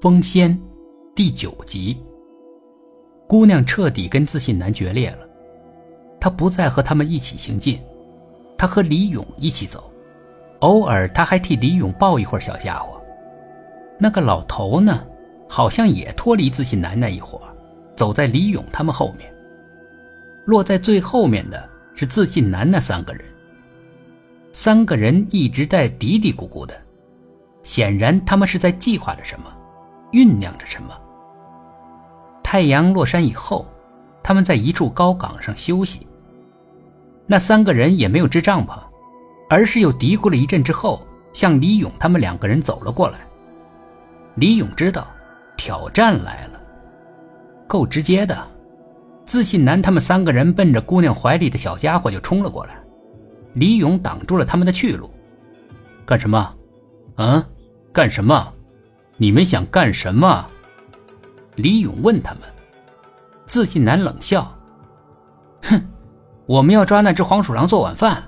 风仙，第九集。姑娘彻底跟自信男决裂了，她不再和他们一起行进，她和李勇一起走，偶尔她还替李勇抱一会儿小家伙。那个老头呢，好像也脱离自信男那一伙，走在李勇他们后面。落在最后面的是自信男那三个人，三个人一直在嘀嘀咕咕的，显然他们是在计划着什么。酝酿着什么？太阳落山以后，他们在一处高岗上休息。那三个人也没有支帐篷，而是又嘀咕了一阵之后，向李勇他们两个人走了过来。李勇知道挑战来了，够直接的。自信男他们三个人奔着姑娘怀里的小家伙就冲了过来，李勇挡住了他们的去路。干什么？嗯？干什么？你们想干什么？李勇问他们。自信男冷笑：“哼，我们要抓那只黄鼠狼做晚饭。”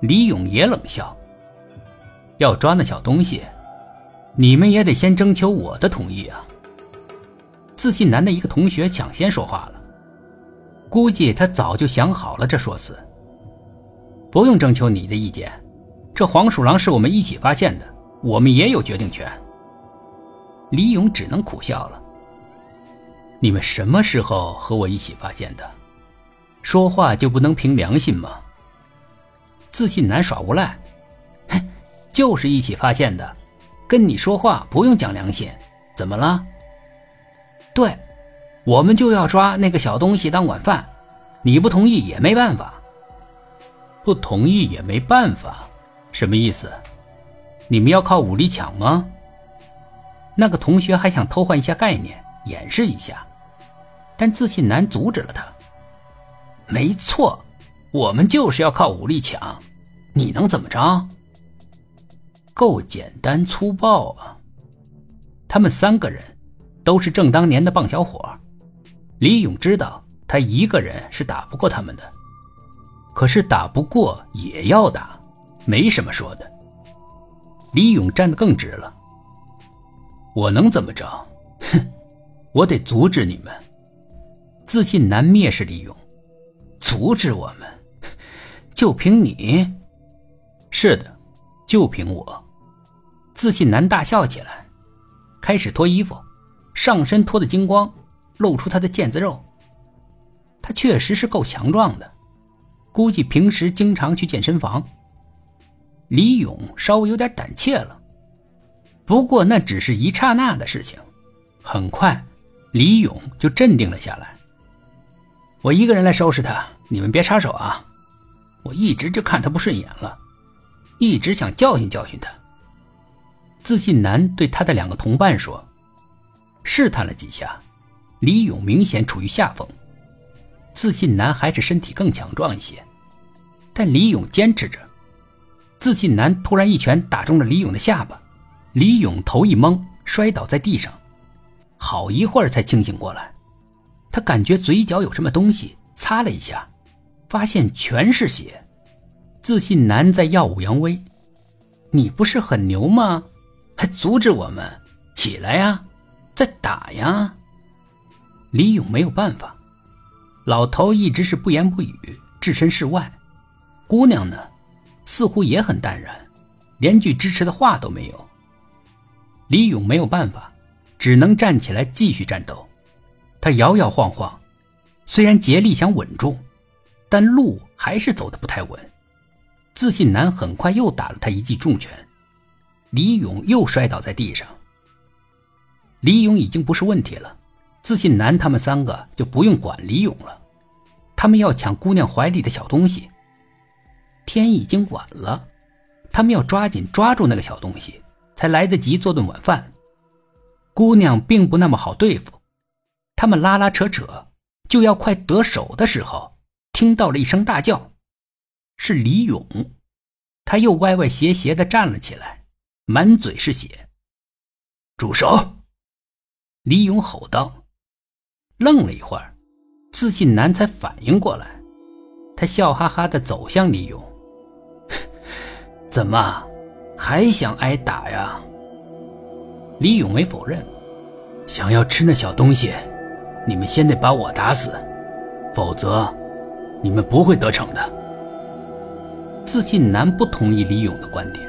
李勇也冷笑：“要抓那小东西，你们也得先征求我的同意啊。”自信男的一个同学抢先说话了，估计他早就想好了这说辞。不用征求你的意见，这黄鼠狼是我们一起发现的，我们也有决定权。李勇只能苦笑了。你们什么时候和我一起发现的？说话就不能凭良心吗？自信男耍无赖，哼，就是一起发现的。跟你说话不用讲良心，怎么了？对，我们就要抓那个小东西当晚饭，你不同意也没办法。不同意也没办法，什么意思？你们要靠武力抢吗？那个同学还想偷换一下概念，演示一下，但自信男阻止了他。没错，我们就是要靠武力抢，你能怎么着？够简单粗暴啊！他们三个人都是正当年的棒小伙，李勇知道他一个人是打不过他们的，可是打不过也要打，没什么说的。李勇站得更直了。我能怎么着？哼，我得阻止你们。自信男蔑视李勇，阻止我们，就凭你？是的，就凭我。自信男大笑起来，开始脱衣服，上身脱得精光，露出他的腱子肉。他确实是够强壮的，估计平时经常去健身房。李勇稍微有点胆怯了。不过那只是一刹那的事情，很快，李勇就镇定了下来。我一个人来收拾他，你们别插手啊！我一直就看他不顺眼了，一直想教训教训他。自信男对他的两个同伴说，试探了几下，李勇明显处于下风，自信男还是身体更强壮一些，但李勇坚持着。自信男突然一拳打中了李勇的下巴。李勇头一懵，摔倒在地上，好一会儿才清醒过来。他感觉嘴角有什么东西擦了一下，发现全是血。自信男在耀武扬威：“你不是很牛吗？还阻止我们？起来呀，再打呀！”李勇没有办法，老头一直是不言不语，置身事外。姑娘呢，似乎也很淡然，连句支持的话都没有。李勇没有办法，只能站起来继续战斗。他摇摇晃晃，虽然竭力想稳住，但路还是走得不太稳。自信男很快又打了他一记重拳，李勇又摔倒在地上。李勇已经不是问题了，自信男他们三个就不用管李勇了，他们要抢姑娘怀里的小东西。天已经晚了，他们要抓紧抓住那个小东西。才来得及做顿晚饭。姑娘并不那么好对付，他们拉拉扯扯，就要快得手的时候，听到了一声大叫，是李勇，他又歪歪斜斜的站了起来，满嘴是血。住手！李勇吼道。愣了一会儿，自信男才反应过来，他笑哈哈的走向李勇，怎么？还想挨打呀？李勇没否认：“想要吃那小东西，你们先得把我打死，否则你们不会得逞的。”自信男不同意李勇的观点：“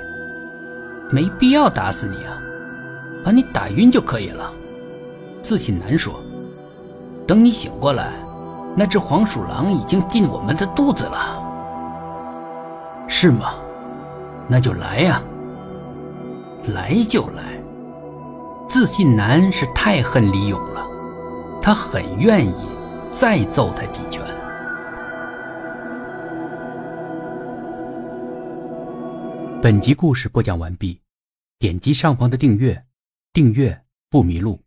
没必要打死你啊，把你打晕就可以了。”自信男说：“等你醒过来，那只黄鼠狼已经进我们的肚子了。”是吗？那就来呀！来就来。自信男是太恨李勇了，他很愿意再揍他几拳。本集故事播讲完毕，点击上方的订阅，订阅不迷路。